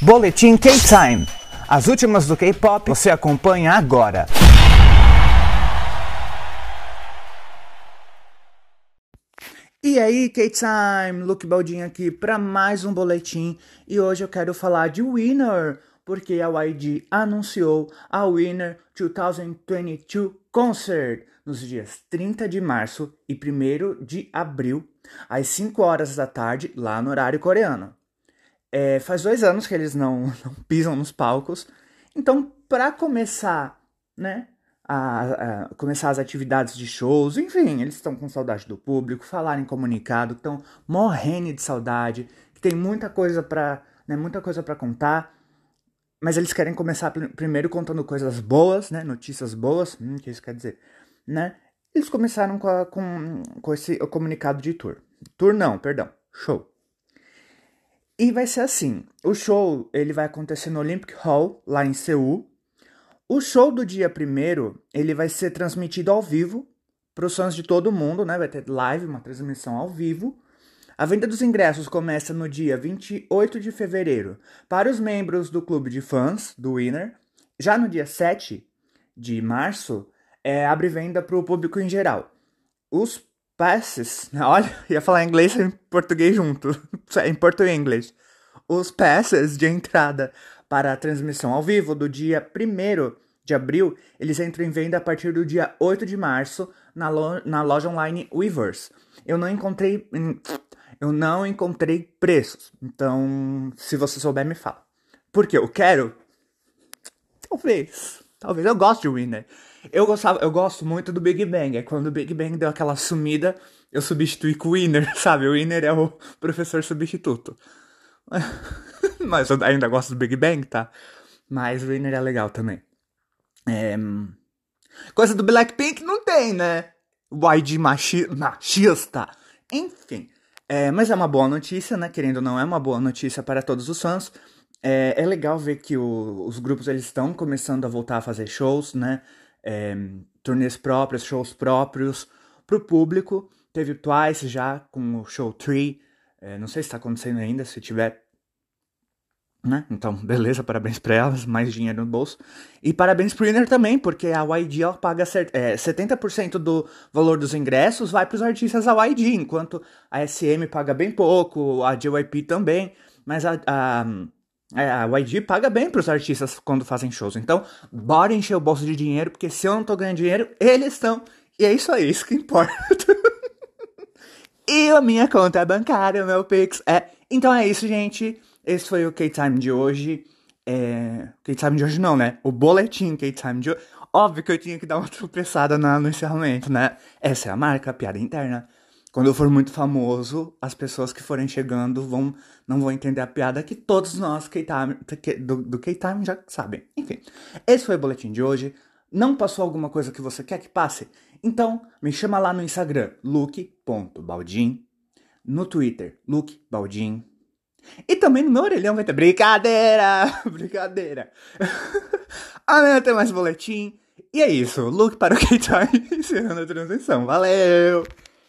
Boletim K-Time. As últimas do K-pop você acompanha agora. E aí, K-Time, Luke Baldin aqui para mais um boletim e hoje eu quero falar de Winner, porque a YG anunciou a Winner 2022 Concert nos dias 30 de março e 1 de abril, às 5 horas da tarde, lá no horário coreano. É, faz dois anos que eles não, não pisam nos palcos. Então, para começar, né? A, a, começar as atividades de shows, enfim, eles estão com saudade do público, falaram em comunicado, estão morrendo de saudade, que tem muita coisa para, né, muita coisa para contar, mas eles querem começar pr primeiro contando coisas boas, né, notícias boas, hum, que isso quer dizer, né? Eles começaram com, a, com, com esse comunicado de tour, tour não, perdão, show. E vai ser assim, o show ele vai acontecer no Olympic Hall, lá em Seul. O show do dia primeiro, ele vai ser transmitido ao vivo para os fãs de todo mundo, né? Vai ter live, uma transmissão ao vivo. A venda dos ingressos começa no dia 28 de fevereiro para os membros do clube de fãs do Winner. Já no dia 7 de março, é, abre venda para o público em geral. Os passes, olha, ia falar inglês e português junto, em português inglês. Os passes de entrada para a transmissão ao vivo do dia 1 de abril, eles entram em venda a partir do dia 8 de março na, lo na loja online Weavers. Eu não encontrei eu não encontrei preços. Então, se você souber, me fala. Porque eu quero talvez, talvez eu goste de Winner. Eu gostava, eu gosto muito do Big Bang. É quando o Big Bang deu aquela sumida, eu substituí com o Winner, sabe? O Winner é o professor substituto. Mas eu ainda gosto do Big Bang, tá? Mas o Winner é legal também. É... Coisa do Blackpink não tem, né? YG machi... machista. Enfim. É, mas é uma boa notícia, né? Querendo ou não, é uma boa notícia para todos os fãs. É, é legal ver que o, os grupos eles estão começando a voltar a fazer shows, né? é, turnês próprios, shows próprios para o público. Teve o Twice já com o show 3. É, não sei se está acontecendo ainda, se tiver. Né? Então, beleza, parabéns para elas, mais dinheiro no bolso. E parabéns pro Winner também, porque a YG paga é, 70% do valor dos ingressos vai para os artistas da YG, enquanto a SM paga bem pouco, a JYP também, mas a, a a YG paga bem pros artistas quando fazem shows. Então, bora encher o bolso de dinheiro, porque se eu não tô ganhando dinheiro, eles estão. E é isso aí, isso que importa. e a minha conta bancária, o meu Pix é. Então é isso, gente. Esse foi o K-Time de hoje. É... K-Time de hoje não, né? O boletim K-Time de hoje. Óbvio que eu tinha que dar uma tropeçada no encerramento, né? Essa é a marca, a piada interna. Quando eu for muito famoso, as pessoas que forem chegando vão não vão entender a piada que todos nós do, K-Time já sabem. Enfim, esse foi o boletim de hoje. Não passou alguma coisa que você quer que passe? Então, me chama lá no Instagram, luke.baldin, no Twitter, lukebaldim, e também no meu orelhão vai ter brincadeira, brincadeira. Amanhã tem mais boletim. E é isso, look para o K-Time encerrando a transição. Valeu!